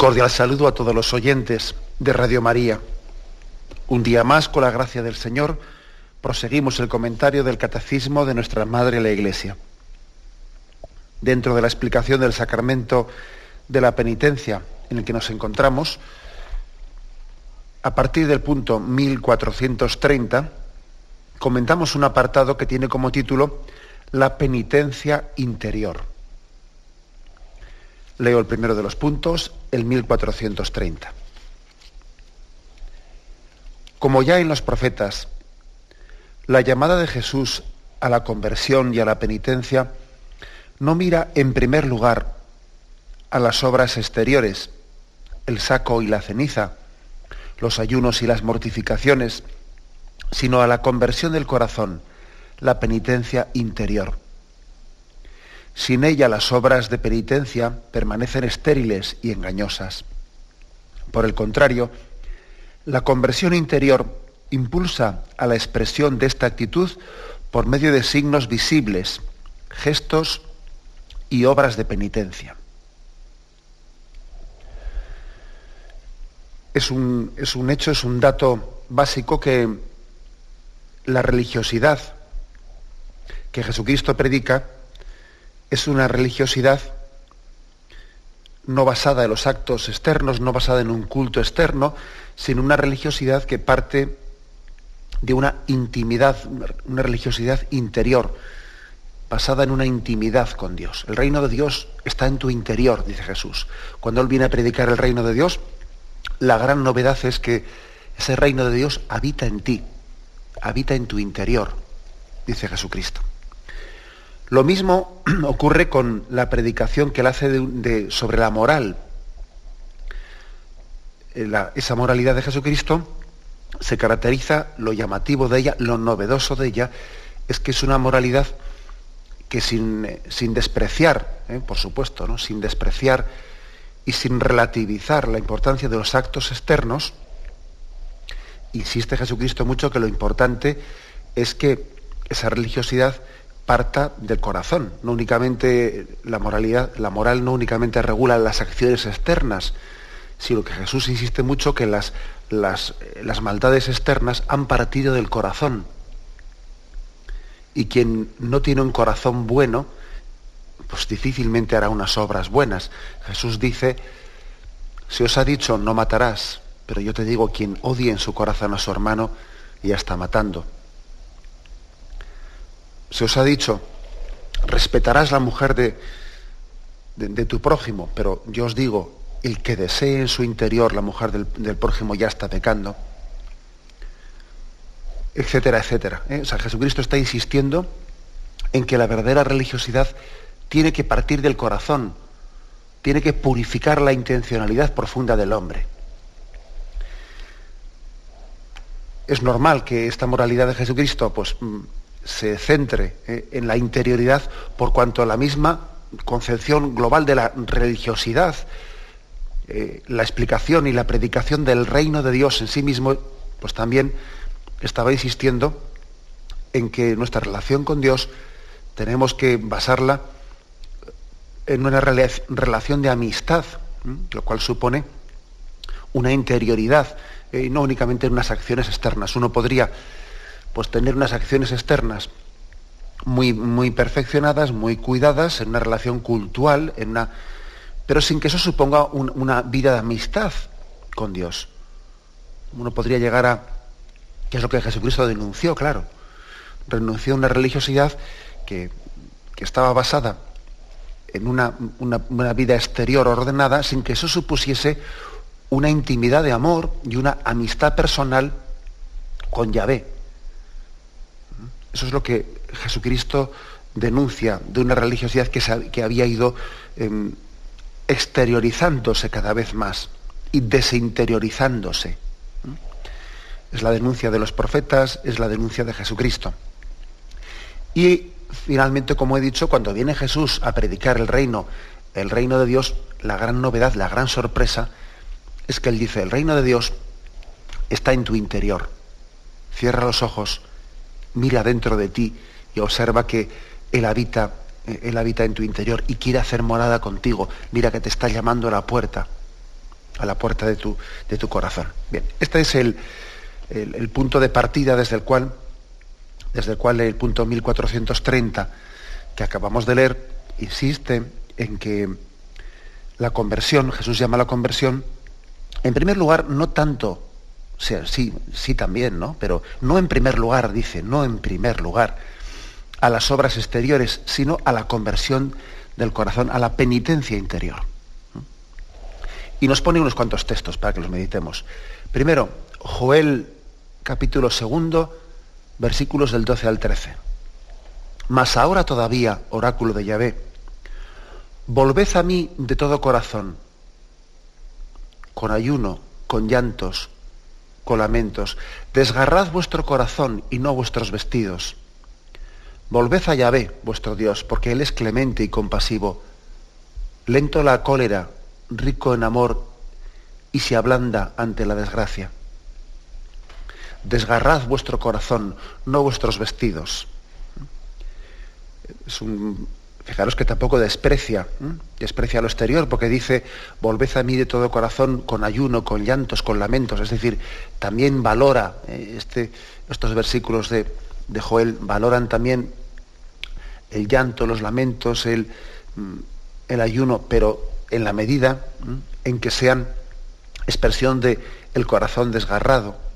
Cordial saludo a todos los oyentes de Radio María. Un día más, con la gracia del Señor, proseguimos el comentario del Catecismo de nuestra Madre la Iglesia. Dentro de la explicación del sacramento de la penitencia en el que nos encontramos, a partir del punto 1430, comentamos un apartado que tiene como título La penitencia interior. Leo el primero de los puntos, el 1430. Como ya en los profetas, la llamada de Jesús a la conversión y a la penitencia no mira en primer lugar a las obras exteriores, el saco y la ceniza, los ayunos y las mortificaciones, sino a la conversión del corazón, la penitencia interior. Sin ella las obras de penitencia permanecen estériles y engañosas. Por el contrario, la conversión interior impulsa a la expresión de esta actitud por medio de signos visibles, gestos y obras de penitencia. Es un, es un hecho, es un dato básico que la religiosidad que Jesucristo predica es una religiosidad no basada en los actos externos, no basada en un culto externo, sino una religiosidad que parte de una intimidad, una religiosidad interior, basada en una intimidad con Dios. El reino de Dios está en tu interior, dice Jesús. Cuando Él viene a predicar el reino de Dios, la gran novedad es que ese reino de Dios habita en ti, habita en tu interior, dice Jesucristo. Lo mismo ocurre con la predicación que él hace sobre la moral. Eh, esa moralidad de Jesucristo se caracteriza, lo llamativo de ella, lo novedoso de ella, es que es una moralidad que sin, eh, sin despreciar, eh, por supuesto, ¿no? sin despreciar y sin relativizar la importancia de los actos externos, insiste Jesucristo mucho que lo importante es que esa religiosidad parta del corazón. No únicamente la moralidad, la moral no únicamente regula las acciones externas, sino que Jesús insiste mucho que las, las, las maldades externas han partido del corazón. Y quien no tiene un corazón bueno, pues difícilmente hará unas obras buenas. Jesús dice, se os ha dicho no matarás, pero yo te digo, quien odie en su corazón a su hermano, ya está matando se os ha dicho, respetarás la mujer de, de, tu prójimo, pero yo os digo, el que desee en su interior la mujer del, prójimo ya está pecando, etcétera, etcétera. ¿eh? O sea, Jesucristo está insistiendo en que la verdadera religiosidad tiene que partir del corazón, tiene que purificar la intencionalidad profunda del hombre. Es normal que esta moralidad de Jesucristo pues, mm, se centre eh, en la interioridad por cuanto a la misma concepción global de la religiosidad, eh, la explicación y la predicación del reino de Dios en sí mismo, pues también estaba insistiendo en que nuestra relación con Dios tenemos que basarla en una relación de amistad, lo cual supone una interioridad, y eh, no únicamente en unas acciones externas. Uno podría pues tener unas acciones externas muy, muy perfeccionadas, muy cuidadas, en una relación cultural, en una, pero sin que eso suponga una vida de amistad con Dios. Uno podría llegar a, que es lo que Jesucristo denunció, claro, renunció a una religiosidad que, estaba basada en una, una, vida exterior ordenada, sin que eso supusiese una intimidad de amor y una amistad personal con Yahvé. Eso es lo que Jesucristo denuncia de una religiosidad que, había ido em, exteriorizándose cada vez más y desinteriorizándose. Es la denuncia de los profetas, es la denuncia de Jesucristo. Y finalmente, como he dicho, cuando viene Jesús a predicar el reino, el reino de Dios, la gran novedad, la gran sorpresa, es que Él dice, el reino de Dios está en tu interior. Cierra los ojos, mira dentro de ti y observa que Él habita, Él habita en tu interior y quiere hacer morada contigo. Mira que te está llamando a la puerta, a la puerta de tu, de tu corazón. Bien, este es el, el, punto de partida desde el cual, desde el cual el punto 1430 que acabamos de leer insiste en que la conversión, Jesús llama la conversión, en primer lugar, no tanto, sí, sí también, ¿no? Pero no en primer lugar, dice, no en primer lugar, a las obras exteriores, sino a la conversión del corazón, a la penitencia interior. Y nos pone unos cuantos textos para que los meditemos. Primero, Joel capítulo segundo, versículos del 12 al 13. Mas ahora todavía, oráculo de Yahvé, volved a mí de todo corazón, con ayuno, con llantos, con lamentos, desgarrad vuestro corazón y no vuestros vestidos. Volved a Yahvé, vuestro Dios, porque Él es clemente y compasivo, lento la cólera, rico en amor y se ablanda ante la desgracia desgarrad vuestro corazón, no vuestros vestidos. Es un, fijaros que tampoco desprecia, desprecia lo exterior, porque dice, volved a mí de todo corazón con ayuno, con llantos, con lamentos. Es decir, también valora, eh, este, estos versículos de, de, Joel, valoran también el llanto, los lamentos, el, mm, el ayuno, pero en la medida en que sean expresión de el corazón desgarrado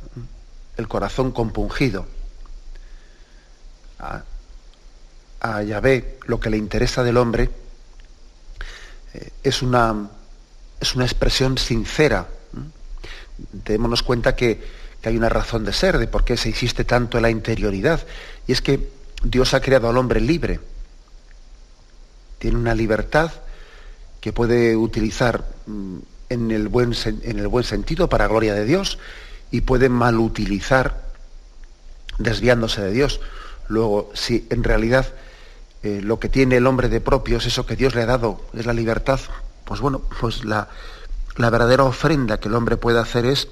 el corazón compungido. A, Yahvé lo que le interesa del hombre eh, es, una, es, una, expresión sincera. Démonos cuenta que, hay una razón de ser, de por qué se insiste tanto en la interioridad. Y es que Dios ha creado al hombre libre. Tiene una libertad que puede utilizar mm, en el buen, en el buen sentido para gloria de Dios y puede malutilizar desviándose de Dios. Luego, si en realidad eh, lo que tiene el hombre de propio es eso que Dios le ha dado, es la libertad, pues bueno, pues la, la verdadera ofrenda que el hombre puede hacer es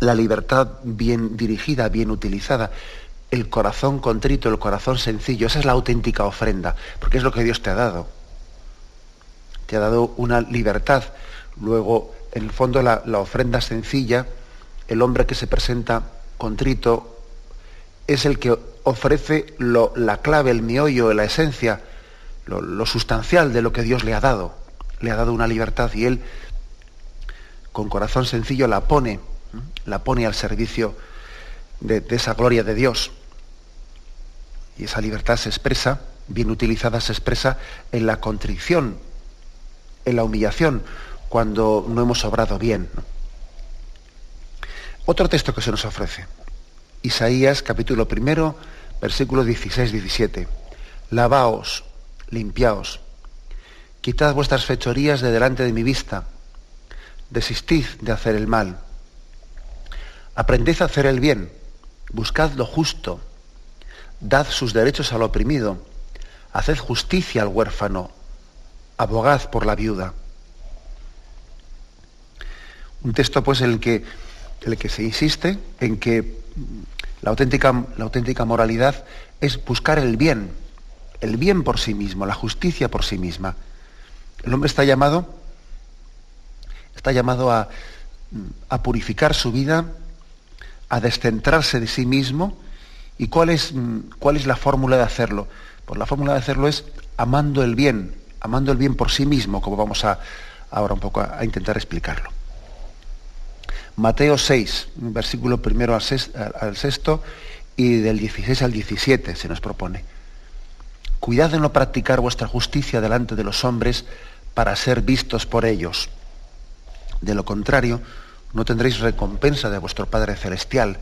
la libertad bien dirigida, bien utilizada, el corazón contrito, el corazón sencillo, esa es la auténtica ofrenda, porque es lo que Dios te ha dado. Te ha dado una libertad. Luego, en el fondo, la, la ofrenda sencilla, el hombre que se presenta contrito es el que ofrece la clave, el miollo, la esencia, lo, sustancial de lo que Dios le ha dado. Le ha dado una libertad y él, con corazón sencillo, la pone, la pone al servicio de, de esa gloria de Dios. Y esa libertad se expresa, bien utilizada, se expresa en la contrición, en la humillación, cuando no hemos obrado bien. Otro texto que se nos ofrece. Isaías capítulo primero, versículo 16-17. Lavaos, limpiaos, quitad vuestras fechorías de delante de mi vista, desistid de hacer el mal. Aprended a hacer el bien, buscad lo justo, dad sus derechos al oprimido, haced justicia al huérfano, abogad por la viuda. Un texto pues en el que el que se insiste en que la auténtica, la auténtica moralidad es buscar el bien, el bien por sí mismo, la justicia por sí misma. El hombre está llamado, está llamado a, a purificar su vida, a descentrarse de sí mismo. ¿Y cuál es, cuál es la fórmula de hacerlo? Pues la fórmula de hacerlo es amando el bien, amando el bien por sí mismo, como vamos a ahora un poco a intentar explicarlo. Mateo 6, versículo primero al, sexto y del 16 al 17 se nos propone. Cuidad de no practicar vuestra justicia delante de los hombres para ser vistos por ellos. De lo contrario, no tendréis recompensa de vuestro Padre Celestial.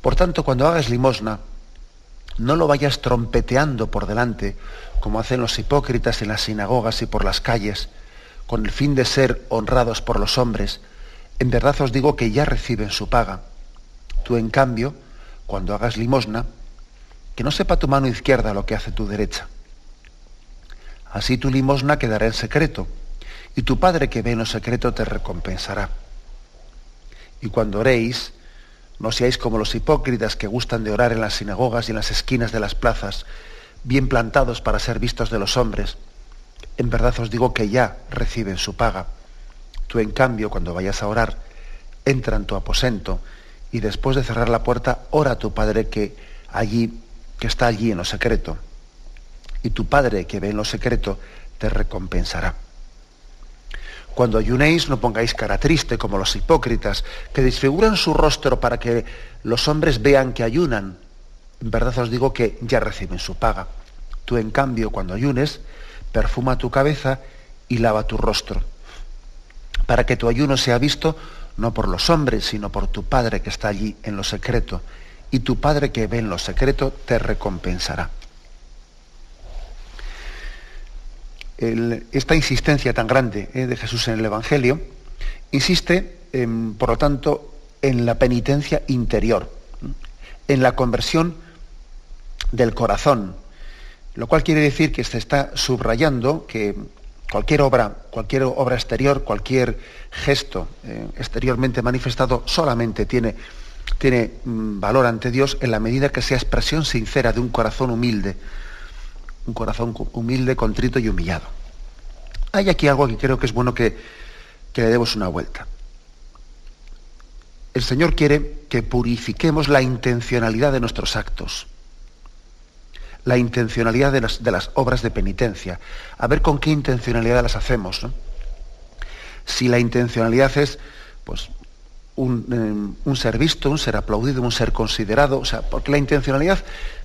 Por tanto, cuando hagas limosna, no lo vayas trompeteando por delante, como hacen los hipócritas en las sinagogas y por las calles, con el fin de ser honrados por los hombres. En verdad os digo que ya reciben su paga. Tú, en cambio, cuando hagas limosna, que no sepa tu mano izquierda lo que hace tu derecha. Así tu limosna quedará en secreto, y tu Padre que ve en lo secreto te recompensará. Y cuando oréis, no seáis como los hipócritas que gustan de orar en las sinagogas y en las esquinas de las plazas, bien plantados para ser vistos de los hombres. En verdad os digo que ya reciben su paga. Tú, en cambio, cuando vayas a orar, entra en tu aposento y después de cerrar la puerta, ora a tu Padre que allí, que está allí en lo secreto. Y tu Padre que ve en lo secreto te recompensará. Cuando ayunéis no pongáis cara triste como los hipócritas, que disfiguran su rostro para que los hombres vean que ayunan. En verdad os digo que ya reciben su paga. Tú, en cambio, cuando ayunes, perfuma tu cabeza y lava tu rostro, para que tu ayuno sea visto no por los hombres, sino por tu Padre que está allí en lo secreto, y tu Padre que ve en lo secreto te recompensará. esta insistencia tan grande eh, de Jesús en el Evangelio insiste, por lo tanto, en la penitencia interior, en la conversión del corazón, lo cual quiere decir que se está subrayando que cualquier obra, cualquier obra exterior, cualquier gesto eh, exteriormente manifestado solamente tiene, tiene mm, valor ante Dios en la medida que sea expresión sincera de un corazón humilde, un corazón humilde, contrito y humillado. Hay aquí algo que creo que es bueno que, que le demos una vuelta. El Señor quiere que purifiquemos la intencionalidad de nuestros actos la intencionalidad de las, de las, obras de penitencia, a ver con qué intencionalidad las hacemos. Si la intencionalidad es pues, un, eh, un, ser visto, un ser aplaudido, un ser considerado, o sea, porque la intencionalidad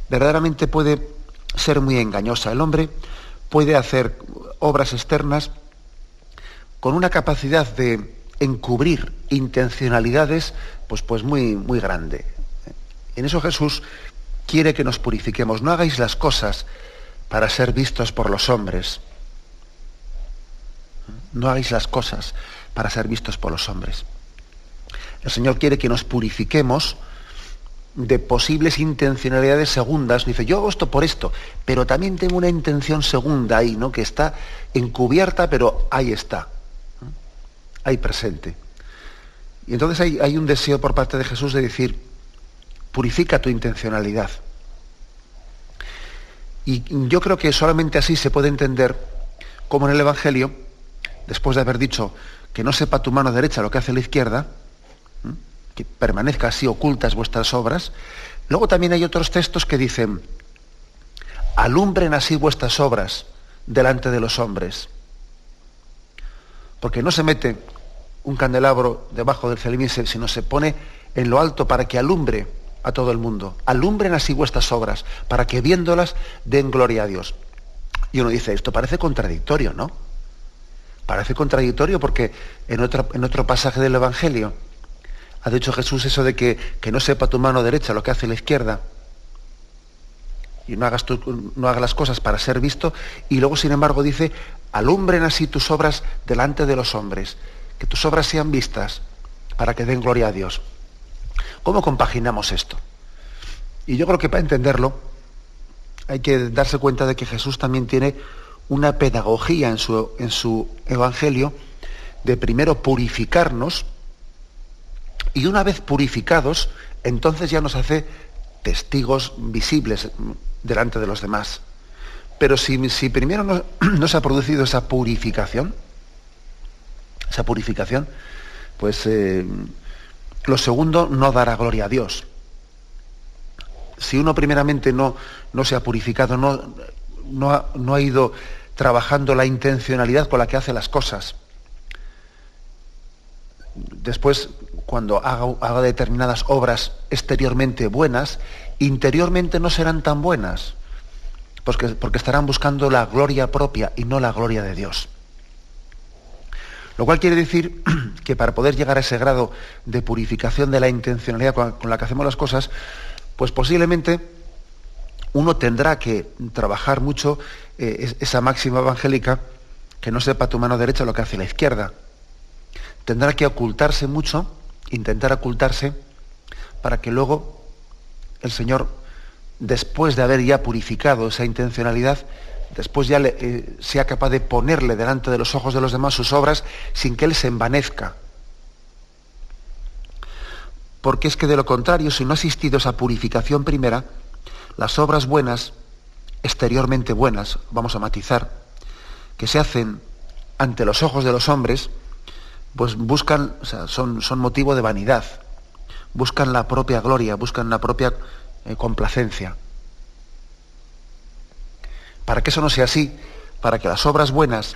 verdaderamente puede ser muy engañosa. El hombre puede hacer obras externas con una capacidad de encubrir intencionalidades pues, pues muy, muy grande. En eso Jesús quiere que nos purifiquemos. No hagáis las cosas para ser vistos por los hombres. No hagáis las cosas para ser vistos por los hombres. El Señor quiere que nos purifiquemos de posibles intencionalidades segundas. Dice, yo hago esto por esto, pero también tengo una intención segunda ahí, ¿no? Que está encubierta, pero ahí está. Ahí presente. Y entonces hay, hay un deseo por parte de Jesús de decir, purifica tu intencionalidad. Y yo creo que solamente así se puede entender cómo en el Evangelio, después de haber dicho que no sepa tu mano derecha lo que hace la izquierda, que permanezca así ocultas vuestras obras, luego también hay otros textos que dicen, alumbren así vuestras obras delante de los hombres. Porque no se mete un candelabro debajo del celimis, sino se pone en lo alto para que alumbre a todo el mundo. Alumbren así vuestras obras, para que viéndolas den gloria a Dios. Y uno dice, esto parece contradictorio, ¿no? Parece contradictorio porque en otro, en otro pasaje del Evangelio ha dicho Jesús eso de que, que no sepa tu mano derecha lo que hace la izquierda y no hagas, no hagas las cosas para ser visto, y luego, sin embargo, dice, alumbren así tus obras delante de los hombres, que tus obras sean vistas para que den gloria a Dios. ¿Cómo compaginamos esto? Y yo creo que para entenderlo hay que darse cuenta de que Jesús también tiene una pedagogía en su, en su Evangelio de primero purificarnos y una vez purificados, entonces ya nos hace testigos visibles delante de los demás. Pero si, si primero no, se ha producido esa purificación, esa purificación, pues eh, lo segundo, no dará gloria a Dios. Si uno primeramente no, no se ha purificado, no, no, ha, no ha ido trabajando la intencionalidad con la que hace las cosas, después cuando haga, haga, determinadas obras exteriormente buenas, interiormente no serán tan buenas, porque, porque, estarán buscando la gloria propia y no la gloria de Dios. Lo cual quiere decir que para poder llegar a ese grado de purificación de la intencionalidad con la que hacemos las cosas, pues posiblemente uno tendrá que trabajar mucho eh, esa máxima evangélica, que no sepa tu mano derecha lo que hace la izquierda. Tendrá que ocultarse mucho, intentar ocultarse, para que luego el Señor, después de haber ya purificado esa intencionalidad, después ya eh, sea capaz de ponerle delante de los ojos de los demás sus obras sin que Él se envanezca. Porque es que de lo contrario, si no ha existido esa purificación primera, las obras buenas, exteriormente buenas, vamos a matizar, que se hacen ante los ojos de los hombres, pues buscan, o sea, son, son motivo de vanidad, buscan la propia gloria, buscan la propia eh, complacencia. Para que eso no sea así, para que las obras buenas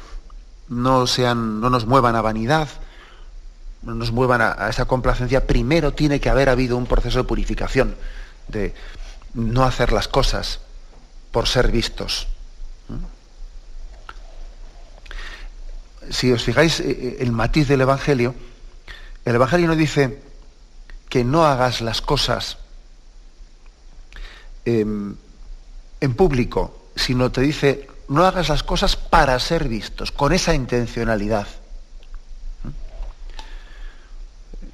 no, sean, no nos muevan a vanidad, no nos muevan a, esa complacencia, primero tiene que haber habido un proceso de purificación, de, no hacer las cosas por ser vistos. Si os fijáis eh, eh, el matiz del Evangelio, el Evangelio no dice que no hagas las cosas em, en público, sino te dice no hagas las cosas para ser vistos, con esa intencionalidad.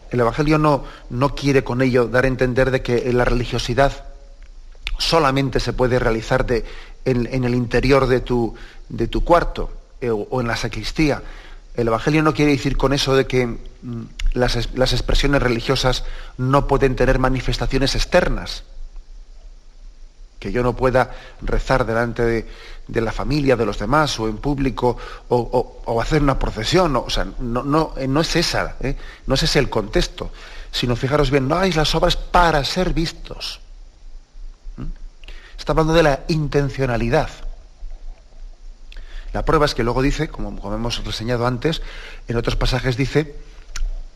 El Evangelio no, no quiere con ello dar a entender de que la religiosidad solamente se puede realizar en, el interior de tu, de tu cuarto eh, o, en la sacristía. El Evangelio no quiere decir con eso de que mm, las, expresiones religiosas no pueden tener manifestaciones externas. Que yo no pueda rezar delante de, la familia, de los demás, o en público, o, hacer una procesión. O sea, no, no es esa, ¿eh? no es ese el contexto. Sino fijaros bien, no hagáis las obras para ser vistos. Está hablando de la intencionalidad. La prueba es que luego dice, como, hemos reseñado antes, en otros pasajes dice,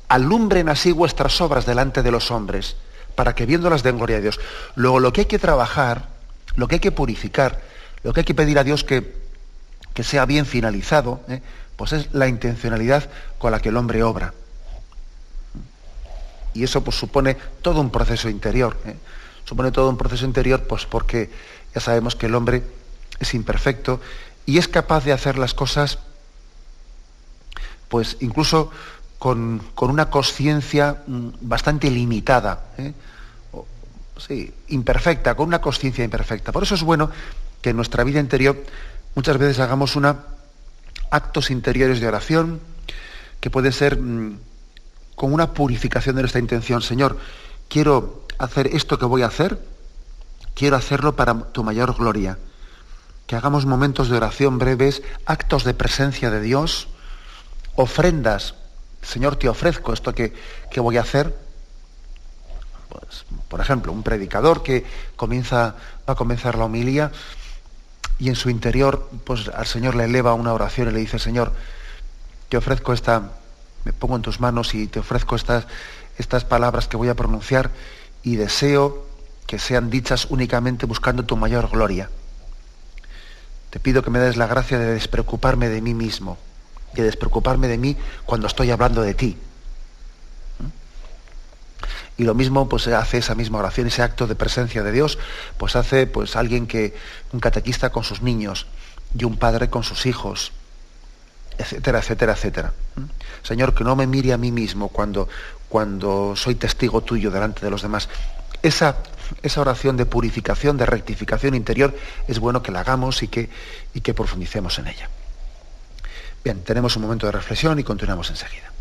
alumbren así vuestras obras delante de los hombres, para que viéndolas den gloria a Dios. Luego lo que hay que trabajar, lo que hay que purificar, lo que hay que pedir a Dios que, que sea bien finalizado, ¿eh? pues es la intencionalidad con la que el hombre obra. Y eso pues, supone todo un proceso interior. ¿eh? supone todo un proceso interior, pues porque ya sabemos que el hombre es imperfecto y es capaz de hacer las cosas, pues incluso con, una conciencia mm, bastante limitada, ¿eh? Sí, imperfecta, con una conciencia imperfecta. Por eso es bueno que en nuestra vida interior muchas veces hagamos actos interiores de oración, que puede ser mm, con una purificación de nuestra intención. Señor, quiero hacer esto que voy a hacer, quiero hacerlo para tu mayor gloria. Que hagamos momentos de oración breves, actos de presencia de Dios, ofrendas. Señor, te ofrezco esto que, voy a hacer. Pues, por ejemplo, un predicador que comienza, va a comenzar la homilía y en su interior pues, al Señor le eleva una oración y le dice, Señor, te ofrezco esta, me pongo en tus manos y te ofrezco estas, estas palabras que voy a pronunciar y deseo que sean dichas únicamente buscando tu mayor gloria. Te pido que me des la gracia de despreocuparme de mí mismo, de despreocuparme de mí cuando estoy hablando de ti. Y lo mismo pues hace esa misma oración, ese acto de presencia de Dios, pues hace pues alguien que un catequista con sus niños y un padre con sus hijos, etcétera, etcétera, etcétera. Señor, que no me mire a mí mismo cuando, cuando soy testigo tuyo delante de los demás. Esa, esa oración de purificación, de rectificación interior, es bueno que la hagamos y que, y que profundicemos en ella. Bien, tenemos un momento de reflexión y continuamos enseguida.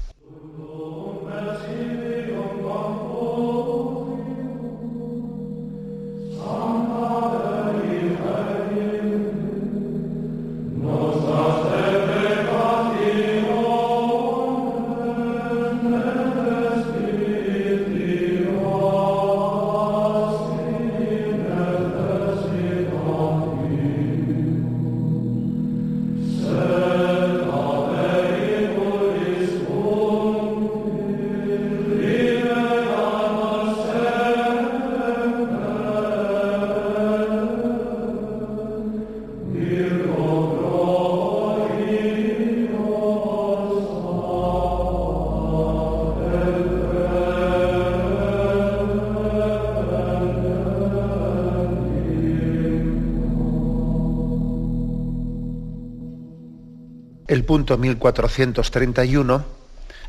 El punto 1431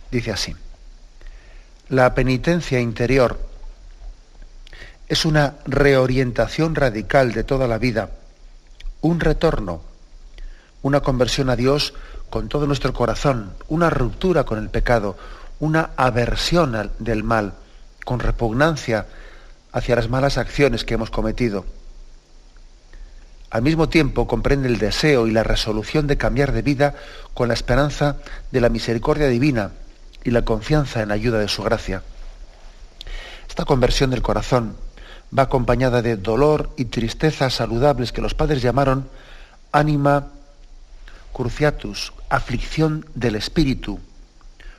dice así. La penitencia interior es una reorientación radical de toda la vida, un retorno, una conversión a Dios con todo nuestro corazón, una ruptura con el pecado, una aversión del mal, con repugnancia hacia las malas acciones que hemos cometido al mismo tiempo comprende el deseo y la resolución de cambiar de vida con la esperanza de la misericordia divina y la confianza en la ayuda de su gracia. Esta conversión del corazón va acompañada de dolor y tristeza saludables que los padres llamaron anima cruciatus, aflicción del espíritu,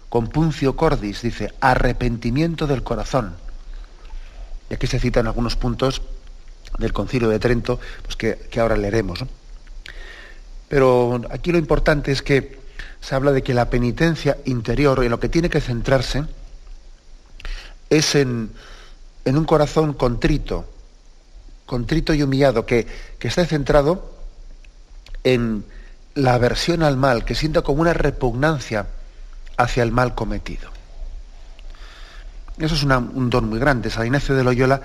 compuncio cordis, dice, arrepentimiento del corazón. Y aquí se citan algunos puntos del Concilio de Trento, pues que, ahora leeremos. Pero aquí lo importante es que se habla de que la penitencia interior, en lo que tiene que centrarse, es en, un corazón contrito, contrito y humillado, que, que esté centrado en la aversión al mal, que sienta como una repugnancia hacia el mal cometido. Eso es un don muy grande. San Ignacio de Loyola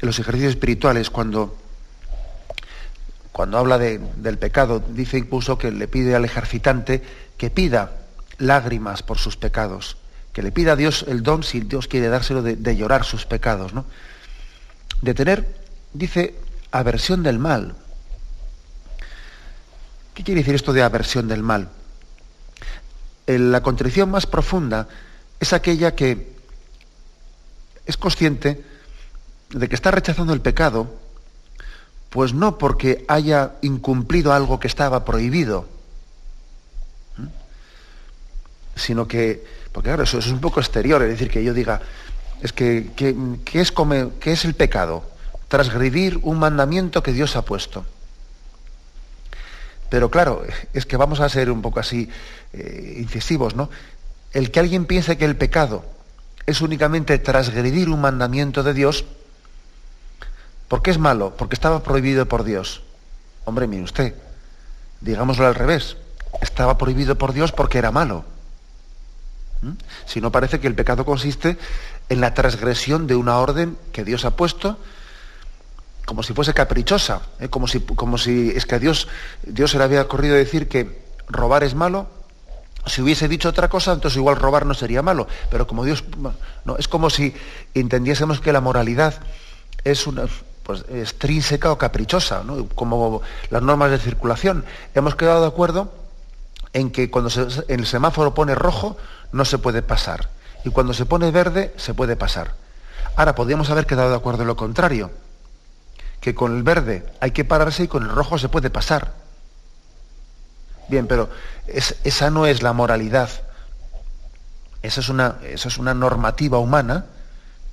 en los ejercicios espirituales, cuando, cuando habla del pecado, dice incluso que le pide al ejercitante que pida lágrimas por sus pecados, que le pida a Dios el don, si Dios quiere dárselo, de, llorar sus pecados, ¿no? De tener, dice, aversión del mal. ¿Qué quiere decir esto de aversión del mal? La contrición más profunda es aquella que es consciente de que está rechazando el pecado, pues no porque haya incumplido algo que estaba prohibido, sino que, porque claro, eso, es un poco exterior, es decir, que yo diga, es que, es, ¿qué es el pecado? Transgredir un mandamiento que Dios ha puesto. Pero claro, es que vamos a ser un poco así eh, incisivos, ¿no? El que alguien piense que el pecado es únicamente transgredir un mandamiento de Dios, ¿Por qué es malo? Porque estaba prohibido por Dios. Hombre, mire usted, digámoslo al revés. Estaba prohibido por Dios porque era malo. ¿Mm? Si no parece que el pecado consiste en la transgresión de una orden que Dios ha puesto como si fuese caprichosa, ¿eh? como, si, como si es que a Dios, Dios se le había ocurrido decir que robar es malo, si hubiese dicho otra cosa, entonces igual robar no sería malo, pero como Dios, no, es como si entendiésemos que la moralidad es una, pues, extrínseca o caprichosa, como las normas de circulación. Hemos quedado de acuerdo en que cuando el semáforo pone rojo no se puede pasar y cuando se pone verde se puede pasar. Ahora, podríamos haber quedado de acuerdo en lo contrario, que con el verde hay que pararse y con el rojo se puede pasar. Bien, pero esa no es la moralidad. Esa es, una, esa es una normativa humana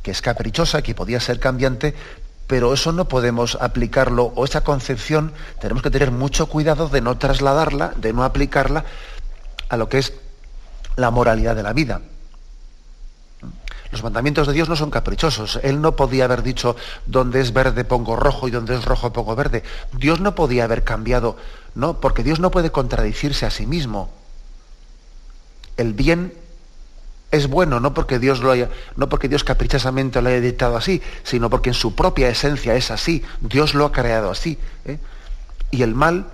que es caprichosa, que podía ser cambiante, pero eso no podemos aplicarlo, o esa concepción tenemos que tener mucho cuidado de no trasladarla, de no aplicarla a lo que es la moralidad de la vida. Los mandamientos de Dios no son caprichosos. Él no podía haber dicho, donde es verde pongo rojo y donde es rojo pongo verde. Dios no podía haber cambiado, no, porque Dios no puede contradicirse a sí mismo. El bien es bueno, no porque Dios lo haya, no porque Dios caprichosamente lo haya dictado así, sino porque en su propia esencia es así. Dios lo ha creado así. ¿eh? Y el mal,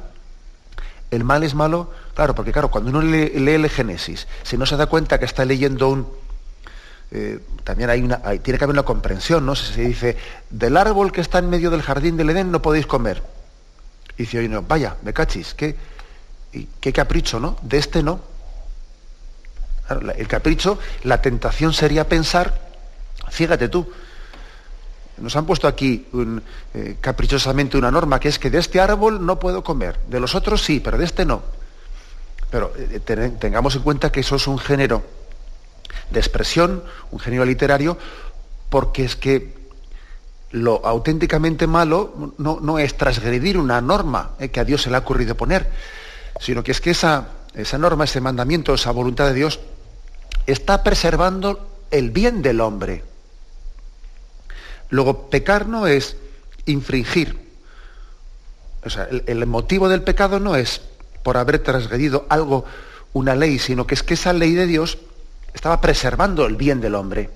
el mal es malo, claro, porque claro, cuando uno lee, el Génesis, si no se da cuenta que está leyendo un, eh, también hay una, tiene que haber una comprensión, ¿no? Se dice, del árbol que está en medio del jardín del Edén no podéis comer. Y dice, oye, no, vaya, me cachis, qué, qué capricho, ¿no? De este no. El capricho, la tentación sería pensar, fíjate tú, nos han puesto aquí eh, caprichosamente una norma que es que de este árbol no puedo comer, de los otros sí, pero de este no. Pero eh, tengamos en cuenta que eso es un género de expresión, un género literario, porque es que lo auténticamente malo no, es transgredir una norma eh, que a Dios se le ha ocurrido poner, sino que es que esa, esa norma, ese mandamiento, esa voluntad de Dios, está preservando el bien del hombre. Luego, pecar no es infringir. O sea, el, motivo del pecado no es por haber transgredido algo, una ley, sino que es que esa ley de Dios estaba preservando el bien del hombre.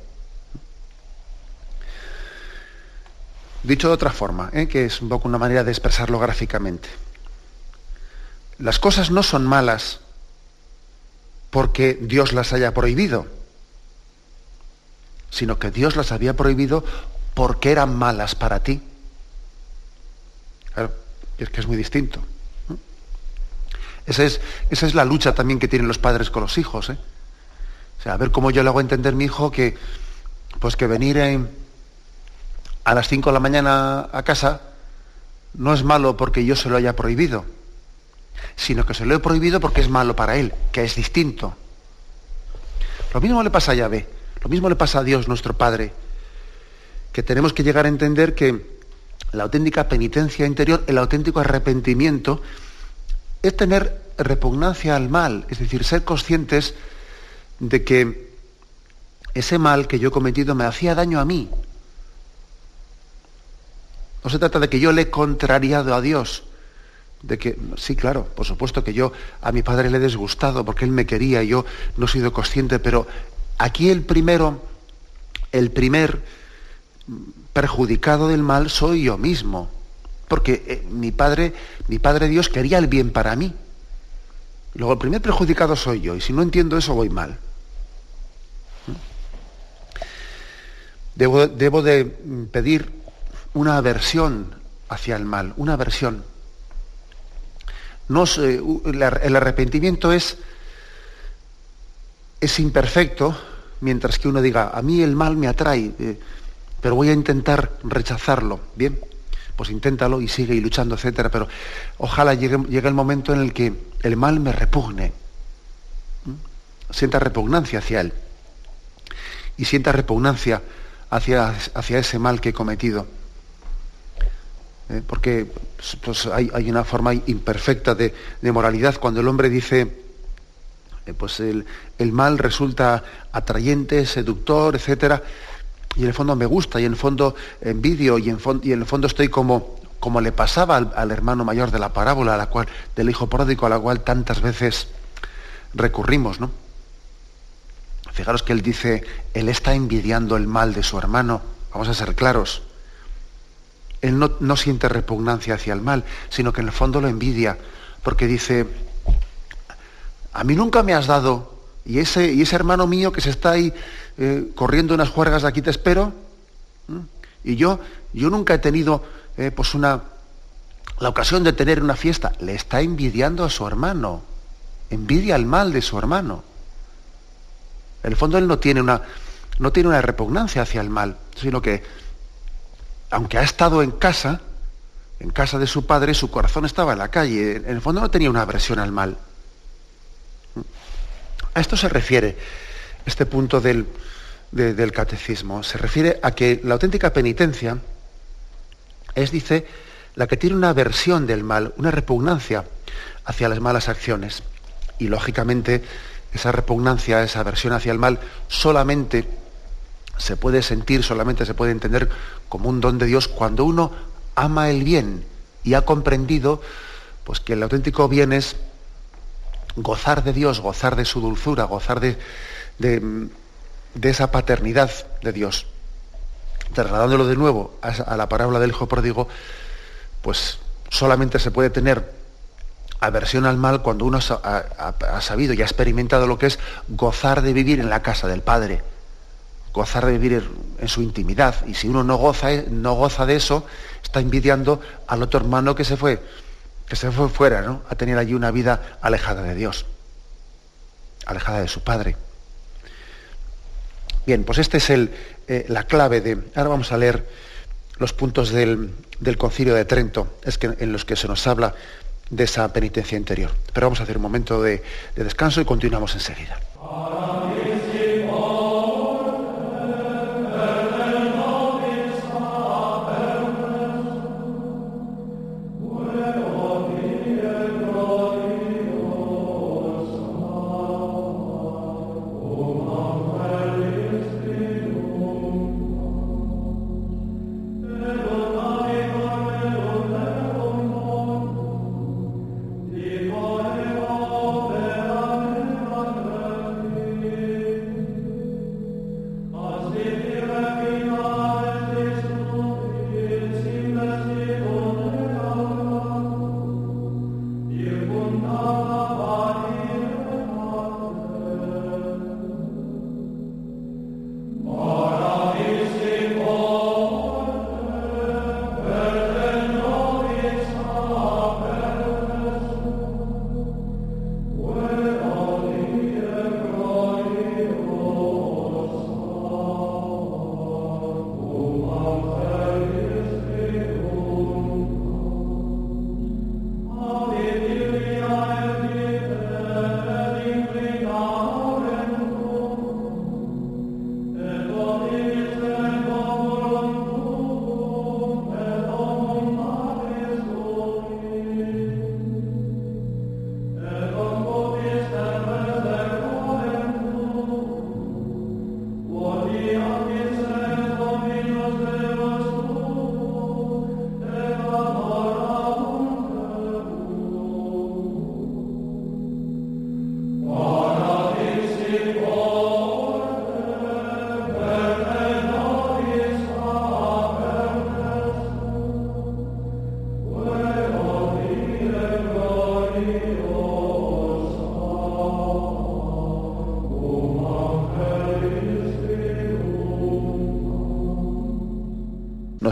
Dicho de otra forma, ¿eh? que es un poco una manera de expresarlo gráficamente. Las cosas no son malas porque Dios las haya prohibido, sino que Dios las había prohibido porque eran malas para ti. Claro, es que es muy distinto. Esa es, esa es la lucha también que tienen los padres con los hijos. ¿eh? O sea, a ver cómo yo le hago entender a mi hijo que, pues que venir a las 5 de la mañana a casa no es malo porque yo se lo haya prohibido, sino que se lo he prohibido porque es malo para él, que es distinto. Lo mismo le pasa a Yahvé, lo mismo le pasa a Dios, nuestro Padre, que tenemos que llegar a entender que la auténtica penitencia interior, el auténtico arrepentimiento, es tener repugnancia al mal, es decir, ser conscientes de que ese mal que yo he cometido me hacía daño a mí. No se trata de que yo le he contrariado a Dios, de que, sí, claro, por supuesto que yo a mi padre le he disgustado porque él me quería y yo no he sido consciente, pero aquí el primero, el primer perjudicado del mal soy yo mismo porque eh, mi padre, mi padre Dios quería el bien para mí. Luego el primer perjudicado soy yo, y si no entiendo eso voy mal. Debo, debo de pedir una aversión hacia el mal, una aversión. No, el arrepentimiento es, es imperfecto, mientras que uno diga, a mí el mal me atrae, eh, pero voy a intentar rechazarlo. Bien, pues inténtalo y sigue y luchando, etcétera, pero ojalá llegue, el momento en el que el mal me repugne, sienta repugnancia hacia él y sienta repugnancia hacia, hacia ese mal que he cometido. ¿Eh? Porque pues, hay, una forma imperfecta de, moralidad cuando el hombre dice, eh, pues el, mal resulta atrayente, seductor, etcétera, y en el fondo me gusta, y en el fondo envidio, y en, y en el fondo estoy como, como le pasaba al, hermano mayor de la parábola, a la cual, del hijo pródigo, a la cual tantas veces recurrimos, ¿no? Fijaros que él dice, él está envidiando el mal de su hermano, vamos a ser claros. Él no, siente repugnancia hacia el mal, sino que en el fondo lo envidia, porque dice, a mí nunca me has dado, y ese, y ese hermano mío que se está ahí eh, corriendo unas juergas de aquí te espero. Y yo, yo nunca he tenido eh, pues una, la ocasión de tener una fiesta. Le está envidiando a su hermano. Envidia el mal de su hermano. En el fondo él no tiene una, no tiene una repugnancia hacia el mal, sino que, aunque ha estado en casa, en casa de su padre, su corazón estaba en la calle. En el fondo no tenía una aversión al mal. A esto se refiere este punto del, del catecismo. Se refiere a que la auténtica penitencia es, dice, la que tiene una aversión del mal, una repugnancia hacia las malas acciones. Y lógicamente esa repugnancia, esa aversión hacia el mal, solamente se puede sentir, solamente se puede entender como un don de Dios cuando uno ama el bien y ha comprendido pues, que el auténtico bien es gozar de Dios, gozar de su dulzura, gozar de, de, esa paternidad de Dios. Trasladándolo de nuevo a, la parábola del hijo pródigo, pues solamente se puede tener aversión al mal cuando uno ha, sabido y ha experimentado lo que es gozar de vivir en la casa del Padre, gozar de vivir en su intimidad. Y si uno no goza, no goza de eso, está envidiando al otro hermano que se fue, que se fue fuera, ¿no? a tener allí una vida alejada de Dios, alejada de su Padre. Bien, pues esta es el, eh, la clave de... Ahora vamos a leer los puntos del, concilio de Trento, es que, en los que se nos habla de esa penitencia interior. Pero vamos a hacer un momento de, de descanso y continuamos enseguida.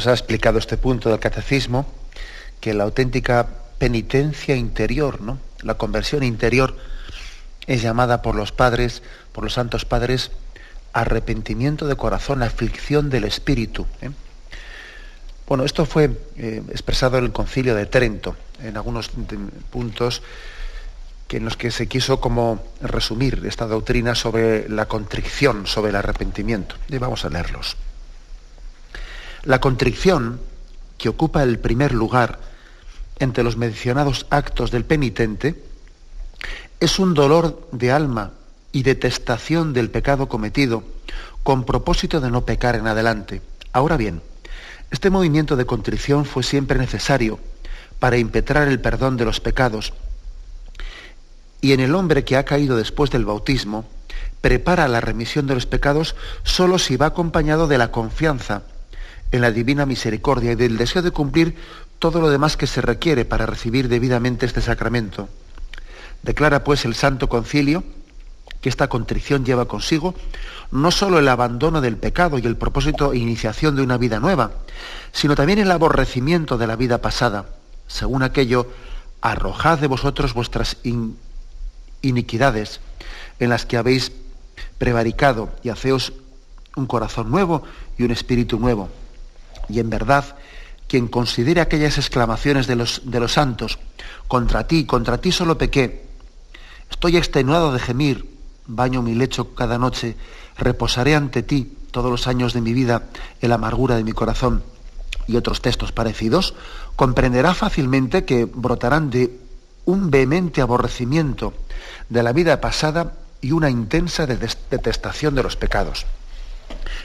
Nos ha explicado este punto del catecismo, que la auténtica penitencia interior, ¿no? la conversión interior, es llamada por los padres, por los santos padres, arrepentimiento de corazón, aflicción del espíritu. ¿eh? Bueno, esto fue eh, expresado en el concilio de Trento, en algunos puntos que en los que se quiso como resumir esta doctrina sobre la contrición, sobre el arrepentimiento. Y vamos a leerlos. La contrición, que ocupa el primer lugar entre los mencionados actos del penitente, es un dolor de alma y detestación del pecado cometido con propósito de no pecar en adelante. Ahora bien, este movimiento de contrición fue siempre necesario para impetrar el perdón de los pecados y en el hombre que ha caído después del bautismo, prepara la remisión de los pecados solo si va acompañado de la confianza en la divina misericordia y del deseo de cumplir todo lo demás que se requiere para recibir debidamente este sacramento. Declara pues el Santo Concilio que esta contrición lleva consigo no solo el abandono del pecado y el propósito e iniciación de una vida nueva, sino también el aborrecimiento de la vida pasada. Según aquello, arrojad de vosotros vuestras iniquidades en las que habéis prevaricado y haceos un corazón nuevo y un espíritu nuevo. Y en verdad, quien considere aquellas exclamaciones de los, de los santos, contra ti, contra ti solo pequé, estoy extenuado de gemir, baño mi lecho cada noche, reposaré ante ti todos los años de mi vida en la amargura de mi corazón, y otros textos parecidos, comprenderá fácilmente que brotarán de un vehemente aborrecimiento de la vida pasada y una intensa detestación de los pecados.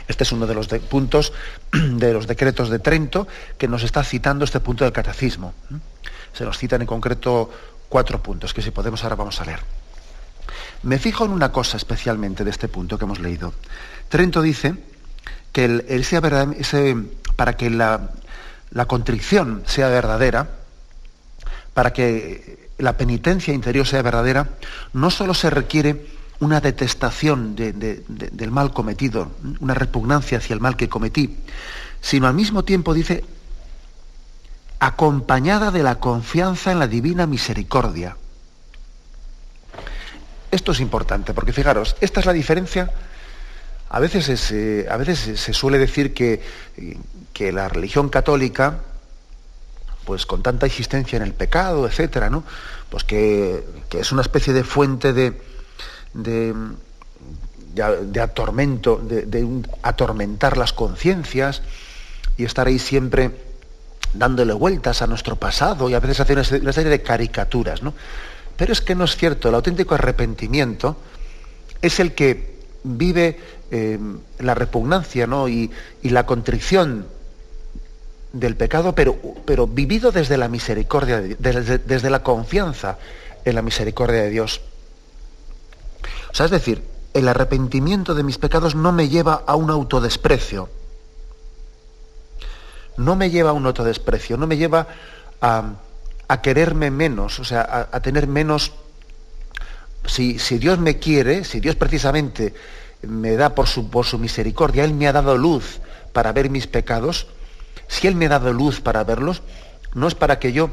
Este es uno de los puntos de los decretos de Trento que nos está citando este punto del catecismo. Se nos citan en concreto cuatro puntos que si podemos ahora vamos a leer. Me fijo en una cosa especialmente de este punto que hemos leído. Trento dice que el, para que la, la contrición sea verdadera, para que la penitencia interior sea verdadera, no solo se requiere una detestación del mal cometido, una repugnancia hacia el mal que cometí, sino al mismo tiempo dice, acompañada de la confianza en la divina misericordia. Esto es importante, porque fijaros, esta es la diferencia. A veces, eh, a veces se suele decir que, que la religión católica pues con tanta existencia en el pecado, etcétera, ¿no? Pues que, es una especie de fuente de, de, de, atormento, de, atormentar las conciencias y estar ahí siempre dándole vueltas a nuestro pasado y a veces hacer una serie de caricaturas, ¿no? Pero es que no es cierto, el auténtico arrepentimiento es el que vive eh, la repugnancia ¿no? y, y la contrición del pecado, pero, pero vivido desde la misericordia, desde, desde la confianza en la misericordia de Dios. O sea, es decir, el arrepentimiento de mis pecados no me lleva a un autodesprecio. No me lleva a un autodesprecio, no me lleva a, a quererme menos, o sea, a, tener menos... Si, si, Dios me quiere, si Dios precisamente me da por su, por su misericordia, Él me ha dado luz para ver mis pecados, si Él me ha dado luz para verlos, no es para que yo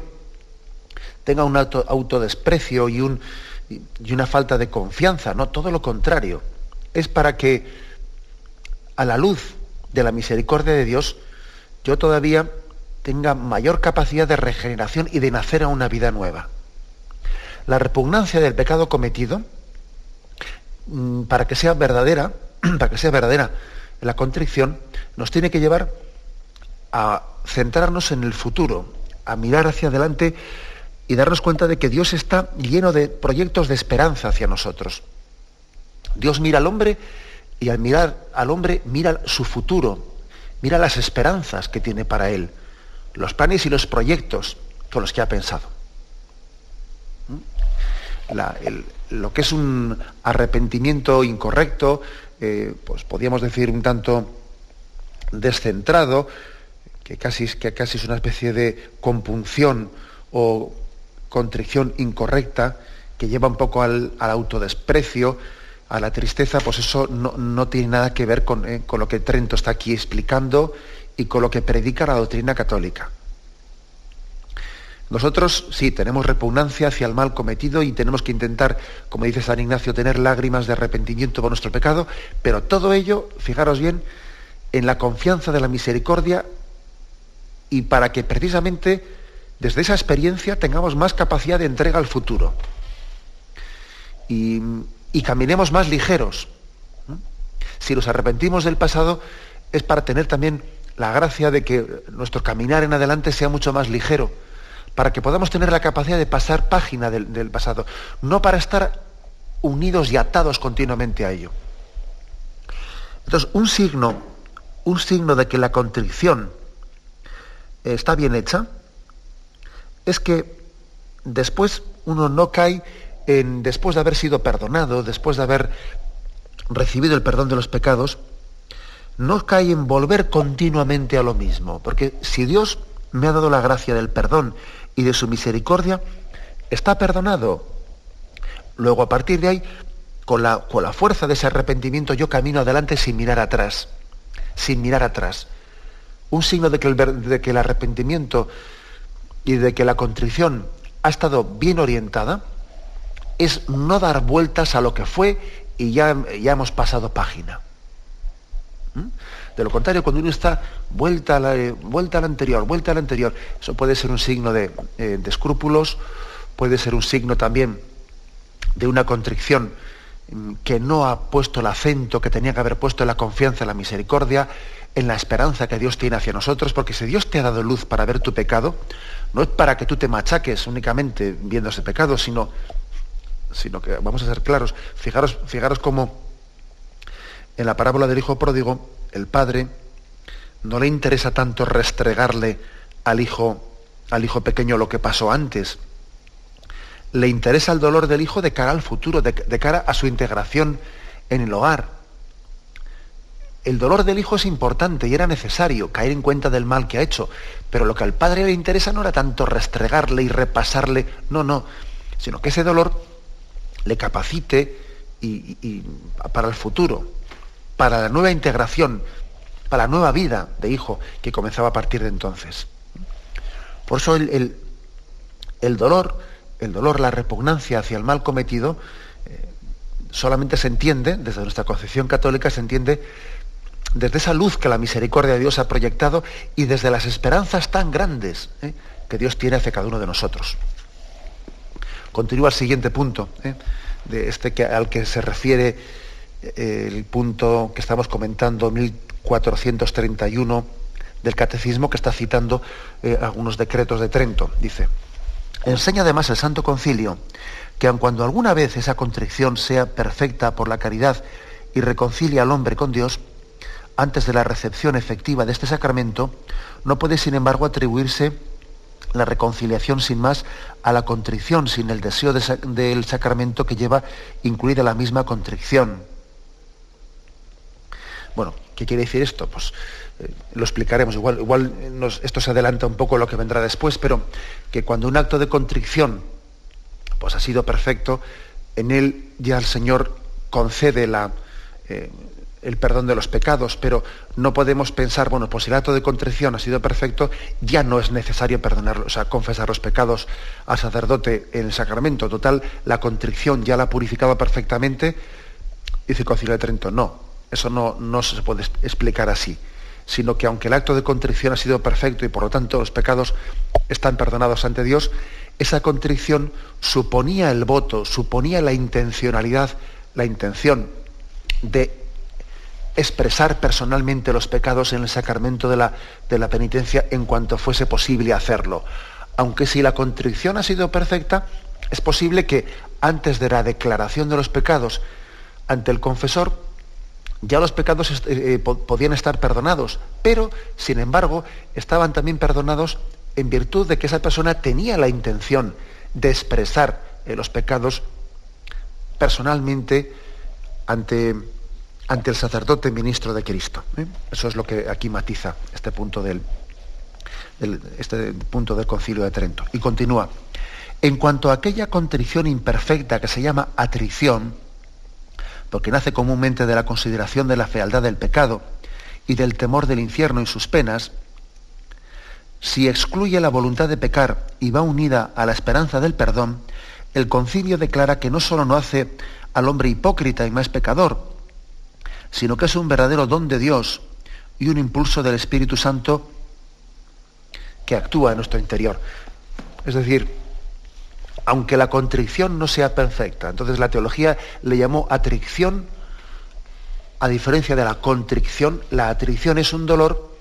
tenga un autodesprecio y, un, y una falta de confianza, no, todo lo contrario. Es para que a la luz de la misericordia de Dios yo todavía tenga mayor capacidad de regeneración y de nacer a una vida nueva. La repugnancia del pecado cometido, mm, para que sea verdadera, para que sea verdadera la contrición, nos tiene que llevar a centrarnos en el futuro, a mirar hacia adelante y darnos cuenta de que Dios está lleno de proyectos de esperanza hacia nosotros. Dios mira al hombre y al mirar al hombre mira su futuro, mira las esperanzas que tiene para él, los planes y los proyectos con los que ha pensado. ¿Mm? lo que es un arrepentimiento incorrecto, eh, pues podríamos decir un tanto descentrado, que casi, que casi es una especie de compunción o contrición incorrecta, que lleva un poco al, autodesprecio, a la tristeza, pues eso no, tiene nada que ver con, eh, con, lo que Trento está aquí explicando y con lo que predica la doctrina católica. Nosotros sí tenemos repugnancia hacia el mal cometido y tenemos que intentar, como dice San Ignacio, tener lágrimas de arrepentimiento por nuestro pecado, pero todo ello, fijaros bien, en la confianza de la misericordia y para que precisamente desde esa experiencia tengamos más capacidad de entrega al futuro y, caminemos más ligeros. Si nos arrepentimos del pasado es para tener también la gracia de que nuestro caminar en adelante sea mucho más ligero para que podamos tener la capacidad de pasar página del, pasado, no para estar unidos y atados continuamente a ello. Entonces, un signo, un signo de que la contrición está bien hecha, es que después uno no cae en, después de haber sido perdonado, después de haber recibido el perdón de los pecados, no cae en volver continuamente a lo mismo. Porque si Dios me ha dado la gracia del perdón y de su misericordia, está perdonado. Luego, a partir de ahí, con la, con la fuerza de ese arrepentimiento, yo camino adelante sin mirar atrás. Sin mirar atrás. Un signo de que el, de que el arrepentimiento y de que la contrición ha estado bien orientada es no dar vueltas a lo que fue y ya, ya hemos pasado página. ¿Mm? De lo contrario, cuando uno está vuelta a la, vuelta anterior, vuelta al anterior, eso puede ser un signo de, eh, de escrúpulos, puede ser un signo también de una contrición mm, que no ha puesto el acento que tenía que haber puesto en la confianza, en la misericordia, en la esperanza que Dios tiene hacia nosotros, porque si Dios te ha dado luz para ver tu pecado, no es para que tú te machaques únicamente viendo ese pecado, sino, sino que, vamos a ser claros, fijaros, fijaros cómo en la parábola del hijo pródigo, el padre no le interesa tanto restregarle al hijo, al hijo pequeño lo que pasó antes. Le interesa el dolor del hijo de cara al futuro, de, cara a su integración en el hogar. El dolor del hijo es importante y era necesario caer en cuenta del mal que ha hecho, pero lo que al padre le interesa no era tanto restregarle y repasarle, no, no, sino que ese dolor le capacite y para el futuro, para la nueva integración, para la nueva vida de hijo que comenzaba a partir de entonces. Por eso el, dolor, el dolor, la repugnancia hacia el mal cometido, eh, solamente se entiende, desde nuestra concepción católica, se entiende desde esa luz que la misericordia de Dios ha proyectado y desde las esperanzas tan grandes eh, que Dios tiene hacia cada uno de nosotros. Continúa el siguiente punto, eh, de este al que se refiere el punto que estamos comentando, 1431 del Catecismo, que está citando eh, algunos decretos de Trento. Dice, enseña además el Santo Concilio que aun cuando alguna vez esa contrición sea perfecta por la caridad y reconcilia al hombre con Dios, antes de la recepción efectiva de este sacramento, no puede sin embargo atribuirse la reconciliación sin más a la contrición, sin el deseo del sacramento que lleva incluida la misma contrición. Bueno, ¿qué quiere decir esto? Pues eh, lo explicaremos. Igual, igual esto se adelanta un poco lo que vendrá después, pero que cuando un acto de contrición pues ha sido perfecto, en él ya el Señor concede la, eh, el perdón de los pecados, pero no podemos pensar, bueno, pues si el acto de contrición ha sido perfecto, ya no es necesario perdonar, o sea, confesar los pecados al sacerdote en el sacramento. Total, la contrición ya la ha purificado perfectamente, dice el Concilio de Trento, no, eso no, no se puede explicar así, sino que aunque el acto de contrición ha sido perfecto y por lo tanto los pecados están perdonados ante Dios, esa contrición suponía el voto, suponía la intencionalidad, la intención de expresar personalmente los pecados en el sacramento de la, de la penitencia en cuanto fuese posible hacerlo. Aunque si la contrición ha sido perfecta, es posible que antes de la declaración de los pecados ante el confesor ya los pecados eh, eh, podían estar perdonados, pero, sin embargo, estaban también perdonados en virtud de que esa persona tenía la intención de expresar eh, los pecados personalmente ante, ante el sacerdote ministro de Cristo. Eso es lo que aquí matiza este punto del, este punto del concilio de Trento. Y continúa. En cuanto a aquella contrición imperfecta que se llama atrición, porque nace comúnmente de la consideración de la fealdad del pecado y del temor del infierno y sus penas, si excluye la voluntad de pecar y va unida a la esperanza del perdón, el concilio declara que no solo no hace al hombre hipócrita y más pecador, sino que es un verdadero don de Dios y un impulso del Espíritu Santo que actúa en nuestro interior. Es decir, aunque la contrición no sea perfecta, entonces la teología le llamó atricción, a diferencia de la contrición, la atricción es un dolor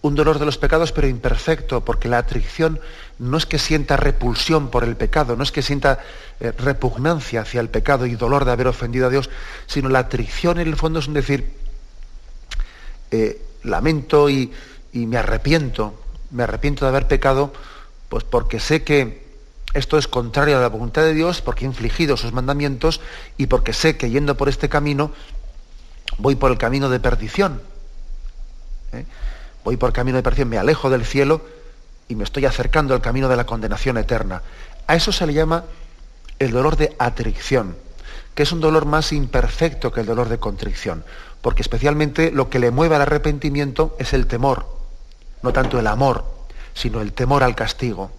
un dolor de los pecados, pero imperfecto, porque la atricción no es que sienta repulsión por el pecado, no es que sienta eh, repugnancia hacia el pecado y dolor de haber ofendido a Dios, sino la atricción en el fondo es un decir, eh, lamento y, y me arrepiento, me arrepiento de haber pecado, pues porque sé que esto es contrario a la voluntad de Dios, porque he infligido sus mandamientos y porque sé que yendo por este camino voy por el camino de perdición. ¿eh? Voy por camino de perdición, me alejo del cielo y me estoy acercando al camino de la condenación eterna. A eso se le llama el dolor de atricción, que es un dolor más imperfecto que el dolor de contrición, porque especialmente lo que le mueve al arrepentimiento es el temor, no tanto el amor, sino el temor al castigo.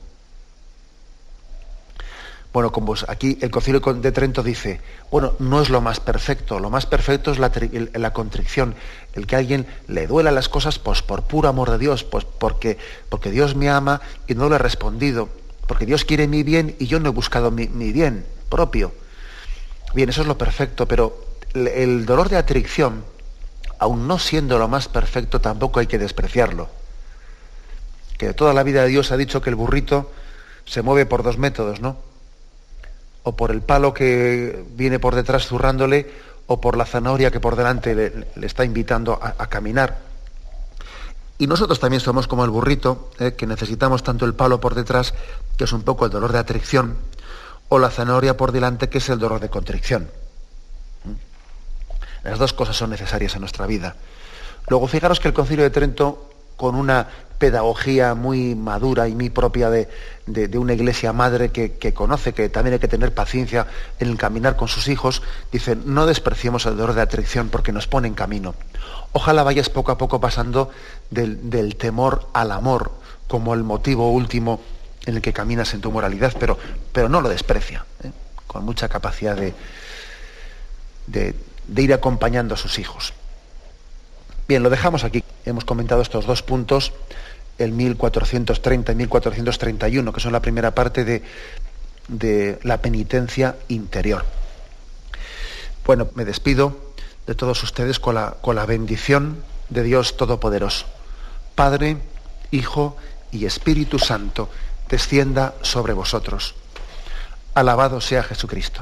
Bueno, como aquí el Concilio de Trento dice, bueno, no es lo más perfecto, lo más perfecto es la, contrición, el que a alguien le duela las cosas pues, por puro amor de Dios, pues porque, porque Dios me ama y no lo he respondido, porque Dios quiere mi bien y yo no he buscado mi, bien propio. Bien, eso es lo perfecto, pero el dolor de atricción, aun no siendo lo más perfecto, tampoco hay que despreciarlo. Que toda la vida de Dios ha dicho que el burrito se mueve por dos métodos, ¿no? O por el palo que viene por detrás zurrándole, o por la zanahoria que por delante le, está invitando a, caminar. Y nosotros también somos como el burrito, eh, que necesitamos tanto el palo por detrás, que es un poco el dolor de atracción, o la zanahoria por delante, que es el dolor de contrición. ¿Mm? Las dos cosas son necesarias en nuestra vida. Luego, fijaros que el Concilio de Trento, con una pedagogía muy madura y muy propia de, una iglesia madre que, conoce que también hay que tener paciencia en caminar con sus hijos, dice, no despreciemos el dolor de atracción porque nos pone en camino. Ojalá vayas poco a poco pasando del, temor al amor como el motivo último en el que caminas en tu moralidad, pero, pero no lo desprecia, ¿eh? con mucha capacidad de, de ir acompañando a sus hijos. Bien, lo dejamos aquí. Hemos comentado estos dos puntos el 1430 y 1431, que son la primera parte de, la penitencia interior. Bueno, me despido de todos ustedes con la bendición de Dios Todopoderoso. Padre, Hijo y Espíritu Santo, descienda sobre vosotros. Alabado sea Jesucristo.